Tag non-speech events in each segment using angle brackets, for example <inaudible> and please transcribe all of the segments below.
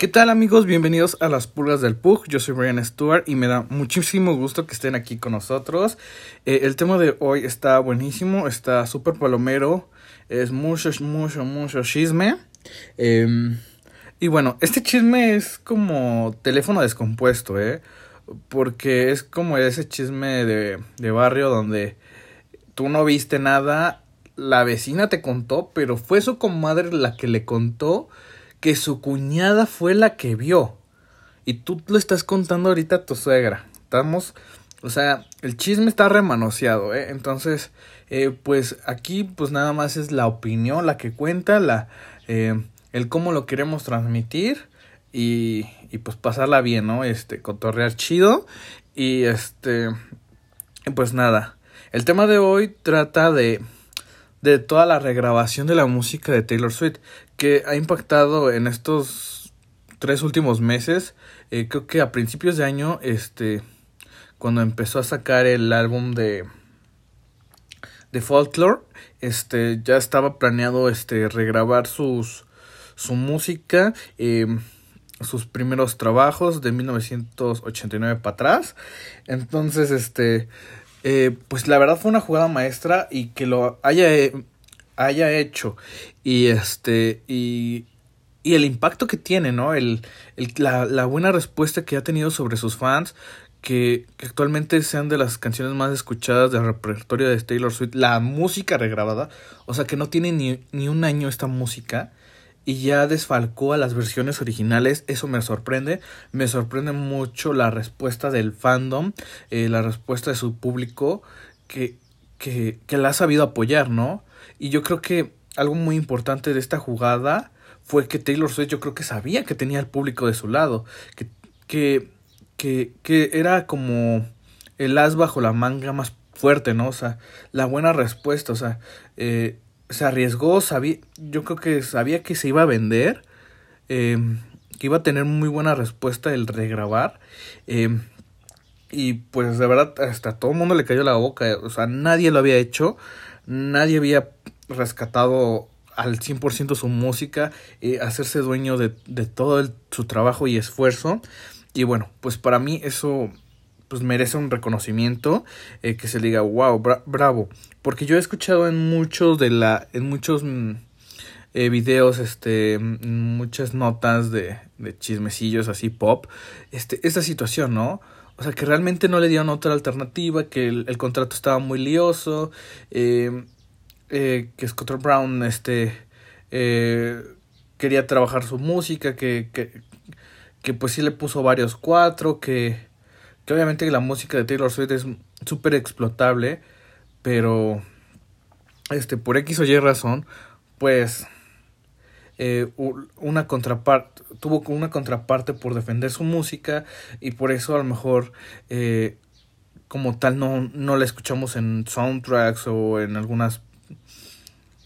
¿Qué tal amigos? Bienvenidos a las pulgas del Pug. Yo soy Brian Stewart y me da muchísimo gusto que estén aquí con nosotros. Eh, el tema de hoy está buenísimo, está súper palomero, es mucho, mucho, mucho chisme. Em, y bueno, este chisme es como teléfono descompuesto, ¿eh? Porque es como ese chisme de, de barrio donde tú no viste nada, la vecina te contó, pero fue su comadre la que le contó que su cuñada fue la que vio. Y tú lo estás contando ahorita a tu suegra. Estamos, o sea, el chisme está remanoseado, ¿eh? Entonces, eh, pues aquí, pues nada más es la opinión la que cuenta, la, eh, el cómo lo queremos transmitir y, y pues pasarla bien, ¿no? Este, cotorrear chido y este, pues nada. El tema de hoy trata de de toda la regrabación de la música de Taylor Swift que ha impactado en estos tres últimos meses. Eh, creo que a principios de año, este, cuando empezó a sacar el álbum de de Folklore, este, ya estaba planeado este regrabar sus su música. Eh, sus primeros trabajos de 1989 para atrás. Entonces, este, eh, pues la verdad fue una jugada maestra y que lo haya, haya hecho y este y, y el impacto que tiene, ¿no? El, el, la, la, buena respuesta que ha tenido sobre sus fans, que, actualmente sean de las canciones más escuchadas del repertorio de Taylor Swift, la música regrabada, o sea que no tiene ni, ni un año esta música y ya desfalcó a las versiones originales, eso me sorprende, me sorprende mucho la respuesta del fandom, eh, la respuesta de su público que, que, que la ha sabido apoyar, ¿no? Y yo creo que algo muy importante de esta jugada fue que Taylor Swift yo creo que sabía que tenía el público de su lado, que, que, que, que era como el as bajo la manga más fuerte, ¿no? O sea, la buena respuesta, o sea, eh, se arriesgó, sabía, yo creo que sabía que se iba a vender, eh, que iba a tener muy buena respuesta el regrabar. Eh, y pues de verdad hasta todo el mundo le cayó la boca, o sea, nadie lo había hecho, nadie había rescatado al 100% su música, eh, hacerse dueño de, de todo el, su trabajo y esfuerzo. Y bueno, pues para mí eso pues merece un reconocimiento eh, que se diga wow bra bravo porque yo he escuchado en muchos de la en muchos mm, eh, videos este muchas notas de, de chismecillos así pop este esta situación no o sea que realmente no le dieron otra alternativa que el, contrato estaba muy lioso eh, eh, que Scott Brown este eh, quería trabajar su música que, que que pues sí le puso varios cuatro que que obviamente la música de Taylor Swift es súper explotable, pero este por X o Y razón, pues eh, una contraparte tuvo una contraparte por defender su música y por eso a lo mejor eh, como tal no, no la escuchamos en soundtracks o en algunas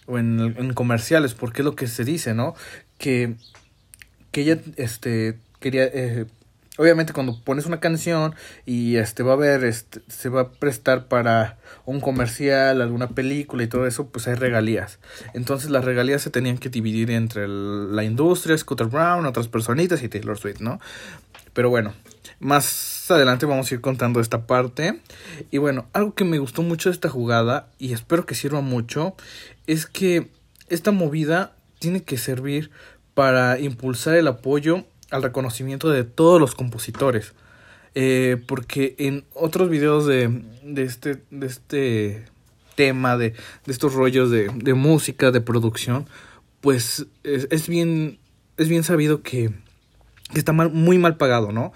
o en, comerciales porque es lo que se dice no que que ella este quería eh, obviamente cuando pones una canción y este va a ver este se va a prestar para un comercial alguna película y todo eso pues hay regalías. Entonces las regalías se tenían que dividir entre la industria Scooter Brown otras personitas y Taylor Swift no pero bueno más adelante vamos a ir contando esta parte. Y bueno algo que me gustó mucho de esta jugada y espero que sirva mucho es que esta movida tiene que servir para impulsar el apoyo al reconocimiento de todos los compositores. Eh, porque en otros videos de, de, este, de este tema, de, de estos rollos de, de, música, de producción, pues es, bien, es bien sabido que, que está mal, muy mal pagado, ¿no?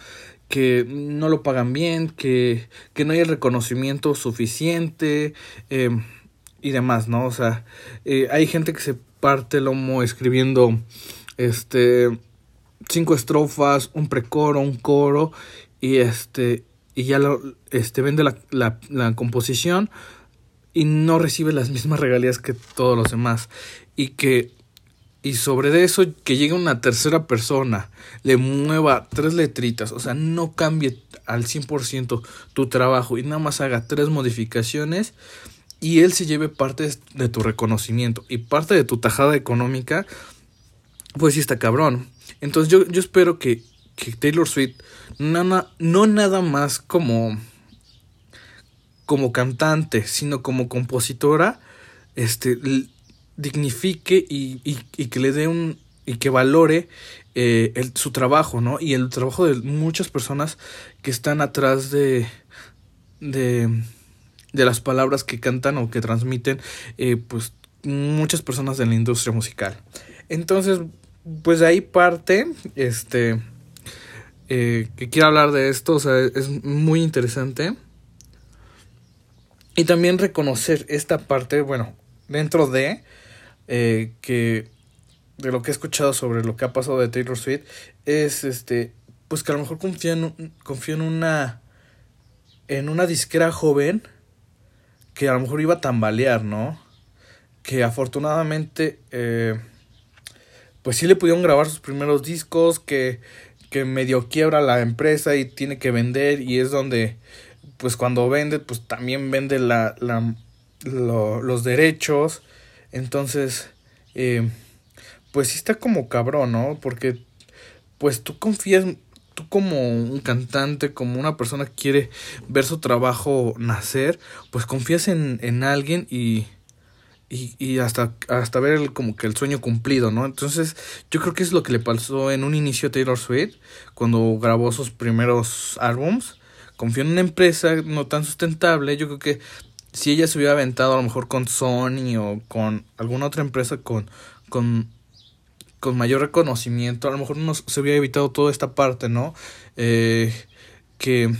que no lo pagan bien, que, que no hay el reconocimiento suficiente eh, y demás, ¿no? O sea, eh, hay gente que se parte el lomo escribiendo este cinco estrofas, un precoro, un coro y este y ya lo este vende la, la, la composición y no recibe las <laughs> mismas regalías que todos los demás y que y sobre eso que llegue una tercera persona, le mueva tres letritas, o sea, no cambie al 100% tu trabajo y nada más haga tres modificaciones y él se lleve parte de tu reconocimiento y parte de tu tajada económica, pues sí está cabrón. Entonces yo, yo espero que, que Taylor Swift no, no nada más como como cantante, sino como compositora, este, dignifique y, y, que le dé un, y que valore eh, su trabajo, ¿no? Y el trabajo de muchas personas que están atrás de, de, de las palabras que cantan o que transmiten, eh, pues muchas personas de la industria musical. Entonces, pues de ahí parte, este, eh, que quiero hablar de esto, o sea, es muy interesante. Y también reconocer esta parte, bueno, dentro de eh, que de lo que he escuchado sobre lo que ha pasado de Taylor Swift es este pues que a lo mejor confía en, confía en una en una disquera joven que a lo mejor iba a tambalear, ¿no? Que afortunadamente eh, pues sí le pudieron grabar sus primeros discos, que, que medio quiebra la empresa y tiene que vender y es donde pues cuando vende, pues también vende la, la, los derechos. Entonces, eh, pues sí está como cabrón, ¿no? Porque, pues tú confías, tú como un cantante, como una persona que quiere ver su trabajo nacer, pues confías en, en alguien y, y, y hasta, hasta ver el, como que el sueño cumplido, ¿no? Entonces, yo creo que es lo que le pasó en un inicio a Taylor Swift, cuando grabó sus primeros álbums confió en una empresa no tan sustentable, yo creo que si ella se hubiera aventado a lo mejor con Sony o con alguna otra empresa con, con, con mayor reconocimiento, a lo mejor no se hubiera evitado toda esta parte, ¿no? Eh, que,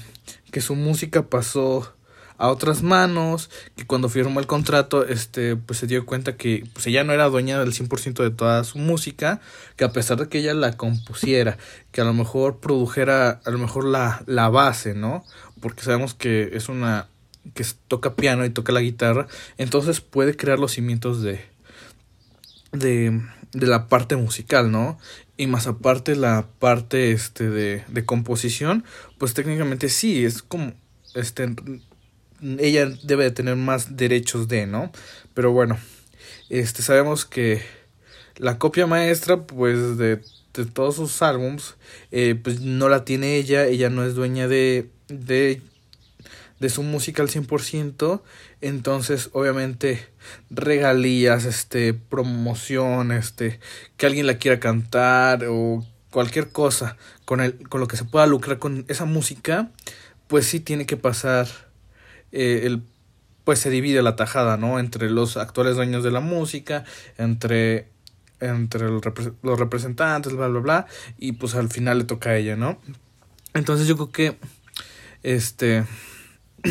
que su música pasó a otras manos, que cuando firmó el contrato, este, pues se dio cuenta que pues ella no era dueña del 100% de toda su música, que a pesar de que ella la compusiera, que a lo mejor produjera a lo mejor la, la base, ¿no? Porque sabemos que es una que toca piano y toca la guitarra, entonces puede crear los cimientos de de de la parte musical, ¿no? Y más aparte la parte este de, de composición, pues técnicamente sí, es como este ella debe de tener más derechos de, ¿no? Pero bueno, este sabemos que la copia maestra, pues de, de todos sus álbums, eh, pues no la tiene ella, ella no es dueña de, de, de su música al 100%, entonces obviamente regalías, este, promoción, este, que alguien la quiera cantar o cualquier cosa con, el, con lo que se pueda lucrar con esa música, pues sí tiene que pasar eh, el, pues se divide la tajada, ¿no? Entre los actuales dueños de la música, entre, entre los representantes, bla, bla, bla, y pues al final le toca a ella, ¿no? Entonces yo creo que, este, <clears throat>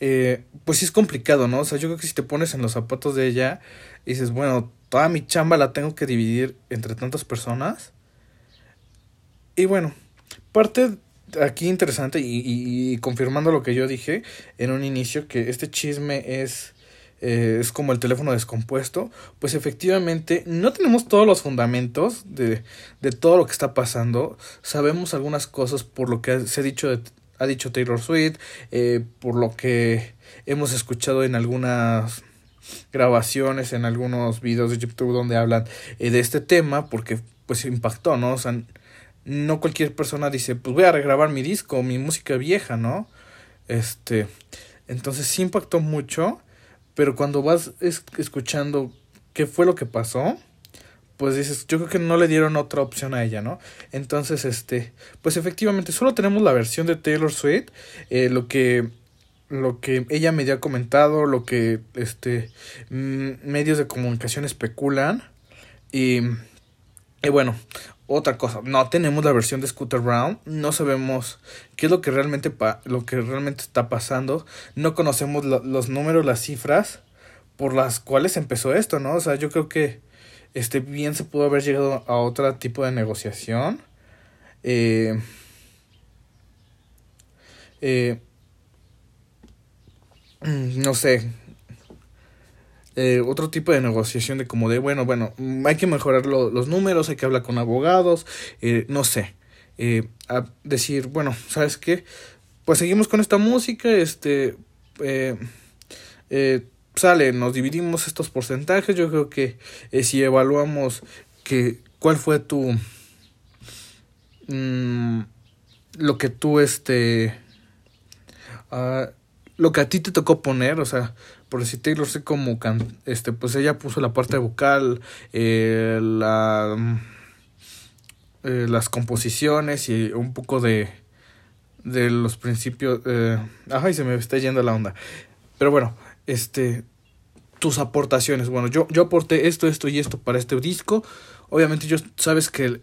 eh, pues sí es complicado, ¿no? O sea, yo creo que si te pones en los zapatos de ella y dices, bueno, toda mi chamba la tengo que dividir entre tantas personas. Y bueno, parte aquí interesante y, y, confirmando lo que yo dije en un inicio, que este chisme es, eh, es como el teléfono descompuesto, pues efectivamente no tenemos todos los fundamentos de, de todo lo que está pasando. Sabemos algunas cosas por lo que se ha dicho, ha dicho Taylor Swift, eh, por lo que hemos escuchado en algunas grabaciones, en algunos videos de YouTube donde hablan eh, de este tema, porque pues impactó, ¿no? O sea, no cualquier persona dice, pues voy a regrabar mi disco, mi música vieja, ¿no? Este, entonces sí impactó mucho, pero cuando vas escuchando qué fue lo que pasó, pues dices, yo creo que no le dieron otra opción a ella, ¿no? Entonces, este, pues efectivamente, solo tenemos la versión de Taylor Swift, eh, lo que lo que ella me ha comentado, lo que este medios de comunicación especulan y, y bueno, otra cosa, no tenemos la versión de Scooter Brown, no sabemos qué es lo que realmente, pa lo que realmente está pasando, no conocemos los números, las cifras por las cuales empezó esto, ¿no? O sea, yo creo que este bien se pudo haber llegado a otro tipo de negociación. Eh, eh, mm, no sé, eh, otro tipo de negociación de como de, bueno, bueno, hay que mejorar los números, hay que hablar con abogados, eh, no sé, eh, a decir, bueno, ¿sabes qué? Pues seguimos con esta música, este, sale, nos dividimos estos porcentajes, yo creo que si evaluamos que, cuál fue tu... Mm, lo que tú, este... Ah, lo que a ti te tocó poner, o sea, por decir Taylor sé como este, pues ella puso la parte vocal, eh, la, eh, las composiciones y un poco de, de los principios, eh, ay, se me está yendo la onda, pero bueno, este, tus aportaciones, bueno, yo, yo aporté esto, esto y esto para este disco, obviamente yo sabes que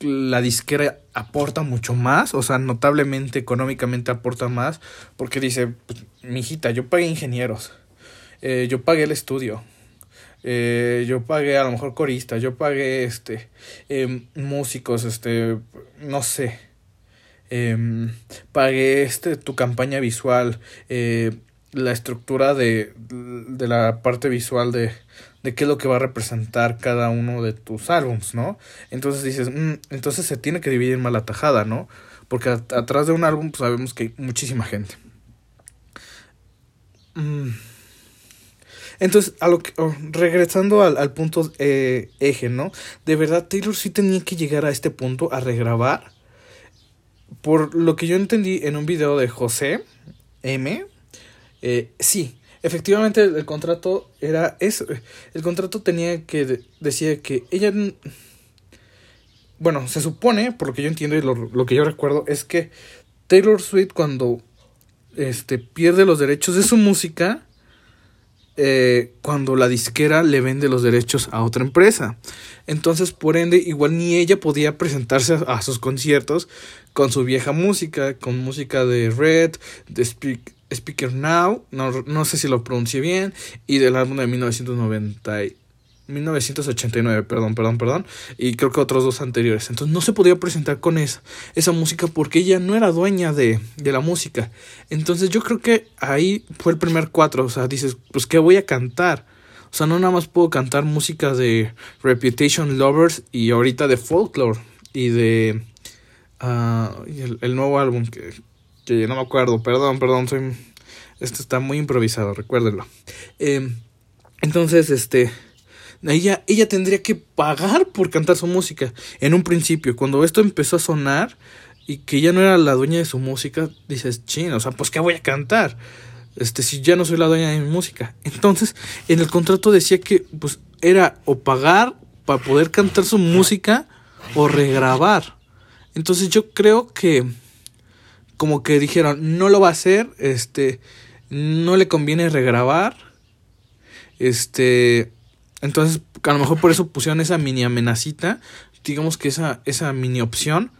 la disquera aporta mucho más, o sea, notablemente económicamente aporta más, porque dice, pues, mijita, yo pagué ingenieros, eh, yo pagué el estudio, eh, yo pagué a lo mejor corista, yo pagué este em, músicos, este, no sé, em, pagué este tu campaña visual, eh, la estructura de, de la parte visual de, de qué es lo que va a representar cada uno de tus álbums, ¿no? Entonces dices, mm, entonces se tiene que dividir en mala tajada, ¿no? Porque atrás de un álbum pues, sabemos que hay muchísima gente. Mm. Entonces, a lo que, oh, regresando al, al punto eh, eje, ¿no? De verdad, Taylor sí tenía que llegar a este punto a regrabar. Por lo que yo entendí en un video de José M. Eh, sí, efectivamente el, contrato era eso. El contrato tenía que decía que ella bueno, se supone, por lo que yo entiendo y lo, lo, que yo recuerdo, es que Taylor Swift cuando este, pierde los derechos de su música, eh, cuando la disquera le vende los derechos a otra empresa. Entonces, por ende, igual ni ella podía presentarse a, sus conciertos con su vieja música, con música de Red, de Speak, Speaker Now, no, no sé si lo pronuncié bien, y del álbum de 1990, 1989, perdón, perdón, perdón, y creo que otros dos anteriores. Entonces no se podía presentar con esa, esa música porque ella no era dueña de, de la música. Entonces yo creo que ahí fue el primer cuatro, o sea, dices, pues ¿qué voy a cantar? O sea, no nada más puedo cantar música de Reputation Lovers y ahorita de Folklore y de... Uh, el, nuevo álbum que, que no me acuerdo, perdón, perdón, soy... Esto está muy improvisado, recuérdenlo. Eh, entonces, este... Ella, ella tendría que pagar por cantar su música. En un principio, cuando esto empezó a sonar y que ya no era la dueña de su música, dices, chino, o sea, pues ¿qué voy a cantar? Este, si ya no soy la dueña de mi música. Entonces, en el contrato decía que, pues, era o pagar para poder cantar su música o regrabar. Entonces yo creo que como que dijeron, no lo va a hacer, este, no le conviene regrabar, este, entonces a lo mejor por eso pusieron esa mini amenacita, digamos que esa, esa mini opción,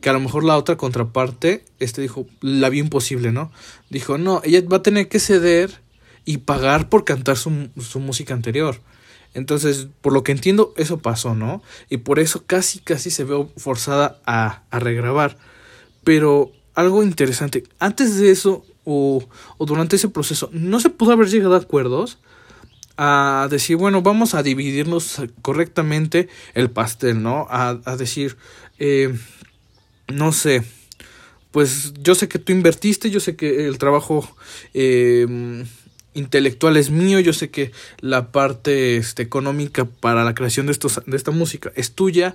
que a lo mejor la otra contraparte, este dijo, la vio imposible, ¿no? Dijo, no, ella va a tener que ceder y pagar por cantar su, su música anterior. Entonces, por lo que entiendo, eso pasó, ¿no? Y por eso casi, casi se ve forzada a, a regrabar. Pero algo interesante. Antes de eso, o, o, durante ese proceso, no se pudo haber llegado a acuerdos a decir, bueno, vamos a dividirnos correctamente el pastel, ¿no? A, a decir, eh, no sé, pues yo sé que tú invertiste, yo sé que el trabajo eh, intelectual es mío, yo sé que la parte este, económica para la creación de, estos, de esta música es tuya,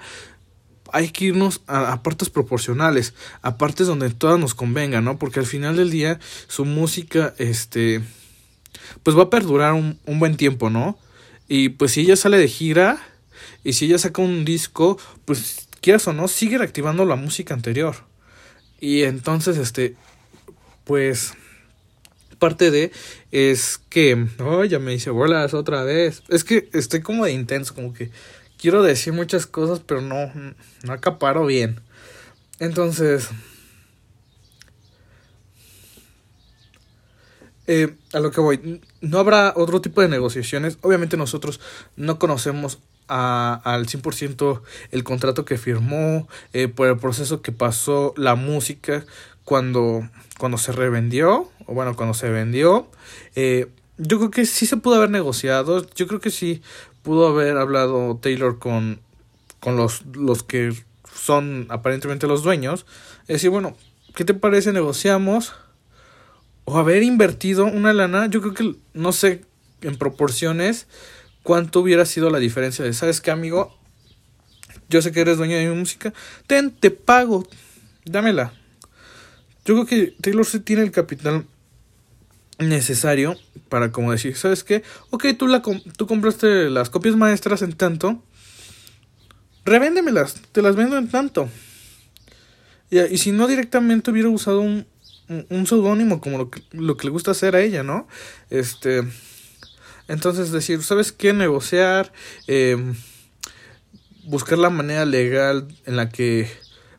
hay que irnos a, partes proporcionales, a partes donde todas nos convenga, ¿no? Porque al final del día su música, este, pues va a perdurar un, un buen tiempo, ¿no? Y pues si ella sale de gira y si ella saca un disco, pues quieras o no, sigue reactivando la música anterior. Y entonces, este, pues parte de es que, oh, ya me dice bolas otra vez. Es que estoy como de intenso, como que quiero decir muchas cosas, pero no, no acaparo bien. Entonces, eh, a lo que voy, no habrá otro tipo de negociaciones. Obviamente nosotros no conocemos a, al 100% el contrato que firmó, eh, por el proceso que pasó la música cuando, cuando se revendió, o bueno, cuando se vendió. Eh, yo creo que sí se pudo haber negociado, yo creo que sí pudo haber hablado Taylor con, con los, los que son aparentemente los dueños. Es decir, bueno, ¿qué te parece? Negociamos. O haber invertido una lana, yo creo que, no sé, en proporciones, cuánto hubiera sido la diferencia de, ¿sabes qué, amigo? yo sé que eres dueña de mi música, ten, te pago, dámela. Yo creo que Taylor Swift tiene el capital necesario para como decir, ¿sabes qué? Ok, tú, la tú compraste las copias maestras en tanto, revéndemelas, te las vendo en tanto. Y, y si no directamente hubiera usado un, un seudónimo como lo que, lo que le gusta hacer a ella, ¿no? Este, entonces decir, ¿sabes qué? Negociar, eh, buscar la manera legal en la que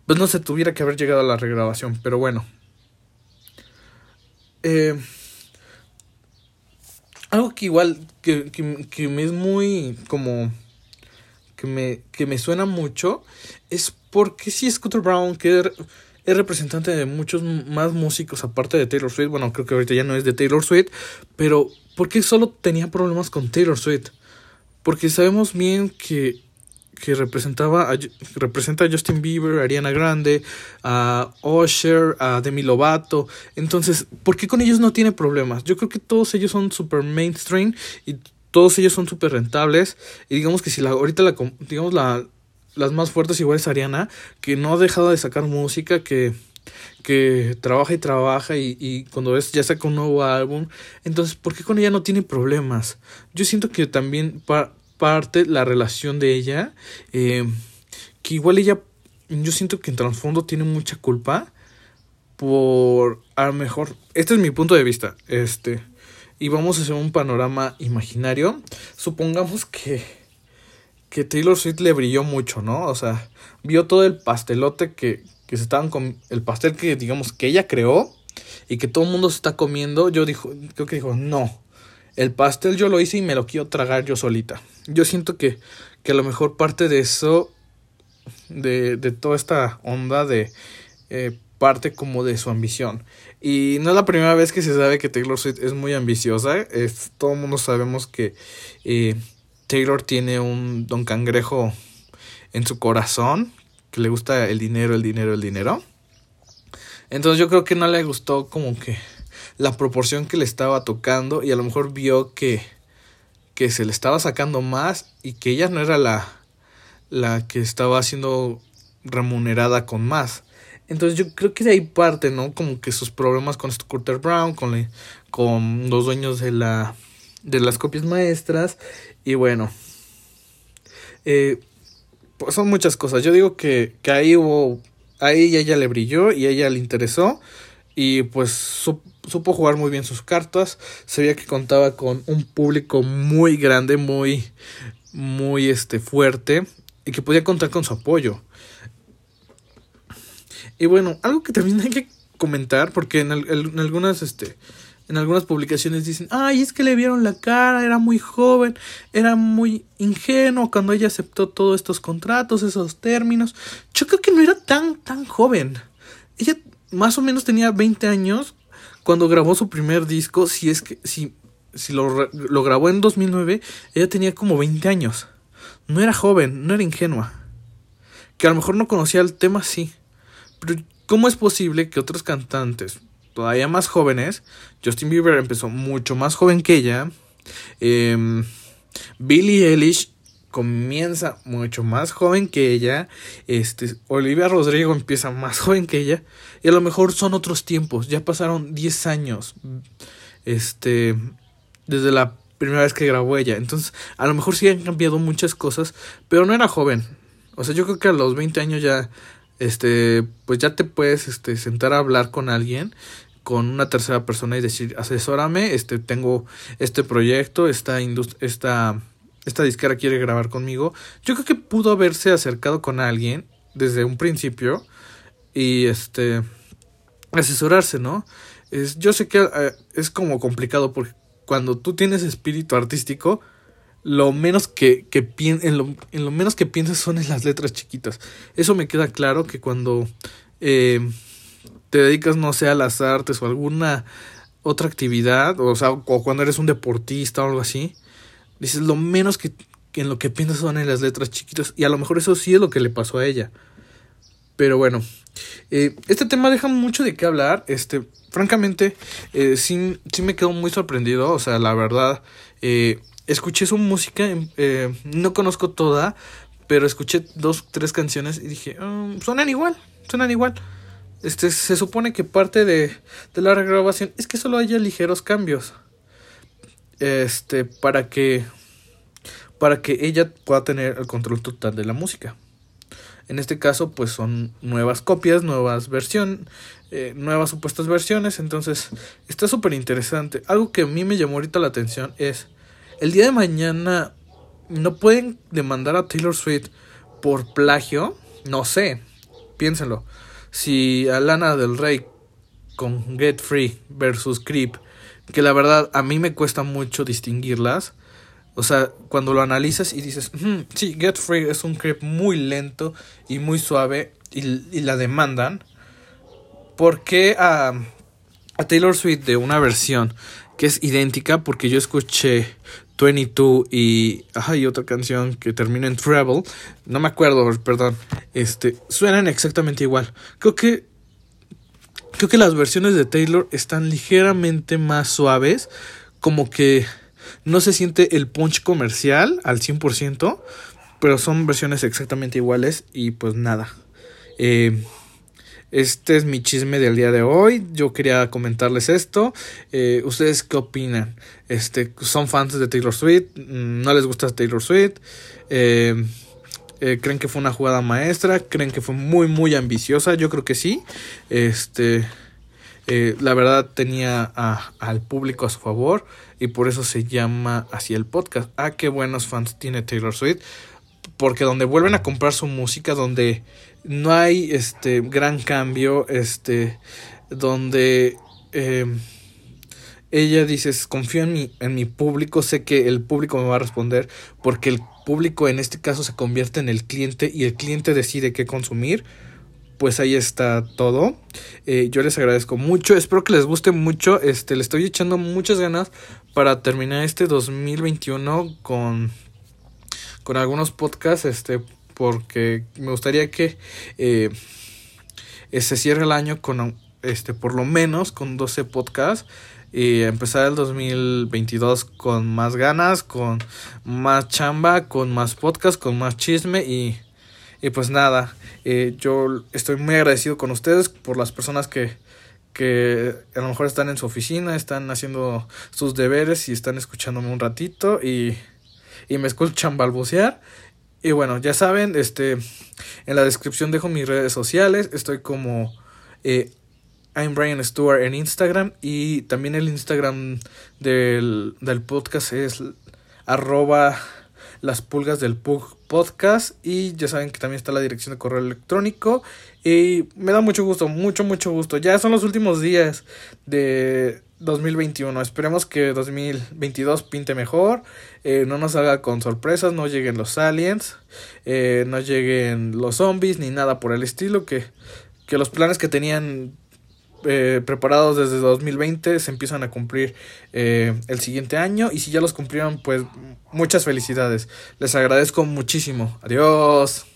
pues no se tuviera que haber llegado a la regrabación, pero bueno. Eh, algo que igual, que, que, que, me es muy como, que me, que me suena mucho, es porque si Scooter Brown, que es representante de muchos más músicos aparte de Taylor Swift, bueno, creo que ahorita ya no es de Taylor Swift, pero ¿por qué solo tenía problemas con Taylor Swift? Porque sabemos bien que que representaba a, representa a Justin Bieber, a Ariana Grande, a Usher, a Demi Lovato. Entonces, ¿por qué con ellos no tiene problemas? Yo creo que todos ellos son super mainstream y todos ellos son súper rentables. Y digamos que si la, ahorita la, digamos la, las más fuertes igual es Ariana, que no ha dejado de sacar música, que, que trabaja y trabaja y, y cuando ves ya saca un nuevo álbum. Entonces, ¿por qué con ella no tiene problemas? Yo siento que también parte la relación de ella, eh, que igual ella, yo siento que en trasfondo tiene mucha culpa por, a lo mejor, este es mi punto de vista, este, y vamos a hacer un panorama imaginario, supongamos que, que Taylor Swift le brilló mucho, ¿no? O sea, vio todo el pastelote que, que se estaban con el pastel que digamos que ella creó y que todo el mundo se está comiendo, yo dijo, creo que dijo, no, el pastel yo lo hice y me lo quiero tragar yo solita. Yo siento que, que a lo mejor parte de eso, de, de toda esta onda de eh, parte como de su ambición. Y no es la primera vez que se sabe que Taylor Swift es muy ambiciosa. Es, todo el mundo sabemos que eh, Taylor tiene un don cangrejo en su corazón, que le gusta el dinero, el dinero, el dinero. Entonces yo creo que no le gustó como que la proporción que le estaba tocando y a lo mejor vio que, que se le estaba sacando más y que ella no era la, la que estaba siendo remunerada con más. Entonces yo creo que de ahí parte, ¿no? Como que sus problemas con Scooter Brown, con, con los dueños de la de las copias maestras y bueno, eh, pues son muchas cosas. Yo digo que, que ahí hubo, ahí ella le brilló y ella le interesó y pues supo jugar muy bien sus cartas. Se veía que contaba con un público muy grande, muy, muy este, fuerte y que podía contar con su apoyo. Y bueno, algo que también hay que comentar, porque en, en algunas, este, en algunas publicaciones dicen, ay, es que le vieron la cara, era muy joven, era muy ingenuo cuando ella aceptó todos estos contratos, esos términos. Yo creo que no era tan, tan joven. Ella más o menos tenía 20 años cuando grabó su primer disco, si es que si, si lo, lo grabó en 2009, ella tenía como 20 años. No era joven, no era ingenua. Que a lo mejor no conocía el tema, sí. Pero ¿cómo es posible que otros cantantes, todavía más jóvenes, Justin Bieber empezó mucho más joven que ella, eh, Billie Eilish comienza mucho más joven que ella. Este, Olivia Rodrigo empieza más <laughs> joven que ella. Y a lo mejor son otros tiempos. Ya pasaron 10 años. Este. Desde la primera vez que grabó ella. Entonces, a lo mejor sí han cambiado muchas cosas. Pero no era joven. O sea, yo creo que a los 20 años ya. Este. Pues ya te puedes este, sentar a hablar con alguien con una tercera persona y decir, asesórame, este, tengo este proyecto, esta, esta esta disquera quiere grabar conmigo. Yo creo que pudo haberse acercado con alguien desde un principio y este asesorarse, ¿no? Es, yo sé que eh, es como complicado porque cuando tú tienes espíritu artístico, lo menos que, que en, lo, en lo menos que piensas son en las letras chiquitas. Eso me queda claro que cuando eh, te dedicas, no sé, a las artes o alguna otra actividad, o sea, o cuando eres un deportista o algo así, Dices, lo menos que, en lo que piensas son en las letras chiquitas. Y a lo mejor eso sí es lo que le pasó a ella. Pero bueno, eh, este tema deja mucho de qué hablar. Este, francamente, eh, sí, sí me quedo muy sorprendido. O sea, la verdad, eh, escuché su música, no conozco toda, pero escuché dos, tres canciones y dije, um, suenan igual, suenan igual. Este, se supone que parte de, de la regrabación es que solo haya ligeros cambios. Este, para que para que ella pueda tener el control total de la música. En este caso, pues son nuevas copias, nuevas versiones, eh, nuevas supuestas versiones. Entonces, está súper interesante. Algo que a mí me llamó ahorita la atención es, el día de mañana no pueden demandar a Taylor Swift por plagio. No sé, piénsenlo. Si Alana del Rey con Get Free versus Creep, que la verdad a mí me cuesta mucho distinguirlas o sea, cuando lo analizas y dices, sí, Get Free es un creep muy lento y muy suave y, la demandan. ¿Por qué a, a Taylor Swift de una versión que es idéntica? Porque yo escuché 22 y hay otra canción que termina en Treble. No me acuerdo, perdón. Este, suenan exactamente igual. Creo que creo que las versiones de Taylor están ligeramente más suaves, como que no se siente el punch comercial al 100%, pero son versiones exactamente iguales y pues nada. Eh, este es mi chisme del día de hoy. Yo quería comentarles esto. Eh, ¿Ustedes qué opinan? Este, ¿Son fans de Taylor Swift? ¿No les gusta Taylor Swift? Eh, ¿Creen que fue una jugada maestra? ¿Creen que fue muy, muy ambiciosa? Yo creo que sí. Este. Eh, la verdad tenía al público a su favor y por eso se llama así el podcast. Ah, qué buenos fans tiene Taylor Swift. Porque donde vuelven a comprar su música, donde no hay este gran cambio, este, donde em, ella dice, confío en mi, en mi público, sé que el público me va a responder, porque el público en este caso se convierte en el cliente y el cliente decide qué consumir pues ahí está todo. Eh, yo les agradezco mucho. Espero que les guste mucho. Este, le estoy echando muchas ganas para terminar este 2021 con, con algunos podcasts. Este, porque me gustaría que eh, se cierre el año con este, por lo menos con 12 podcasts. Y empezar el 2022 con más ganas, con más chamba, con más podcast, con más chisme y y pues nada, eh, yo estoy muy agradecido con ustedes por las personas que, que a lo mejor están en su oficina, están haciendo sus deberes y están escuchándome un ratito y, y me escuchan balbucear. Y bueno, ya saben, este, en la descripción dejo mis redes sociales, estoy como eh, I'm Brian Stewart en Instagram. Y también el Instagram del, del podcast es arroba las pulgas del Pug Podcast. Y ya saben que también está la dirección de correo electrónico. Y me da mucho gusto, mucho, mucho gusto. Ya son los últimos días de 2021. Esperemos que 2022 pinte mejor. Eh, no nos haga con sorpresas. No lleguen los aliens. Eh, no lleguen los zombies. Ni nada por el estilo. Que, que los planes que tenían eh, preparados desde 2020 se empiezan a cumplir eh, el siguiente año y si ya los cumplieron pues muchas felicidades. Les agradezco muchísimo. Adiós